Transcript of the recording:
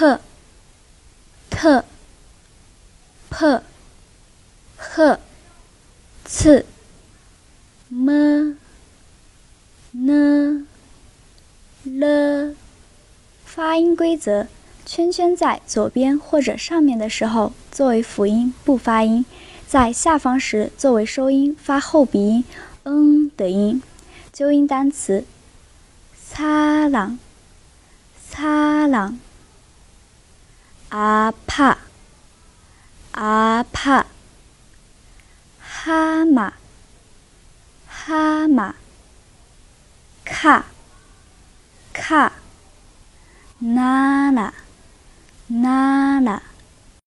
克、特、破、赫、次、么、呢、了。发音规则：圈圈在左边或者上面的时候作为辅音不发音，在下方时作为收音发后鼻音“嗯”的音。纠音单词：擦朗、擦朗、阿帕、阿帕、哈马、哈马、卡、卡。娜娜，娜娜。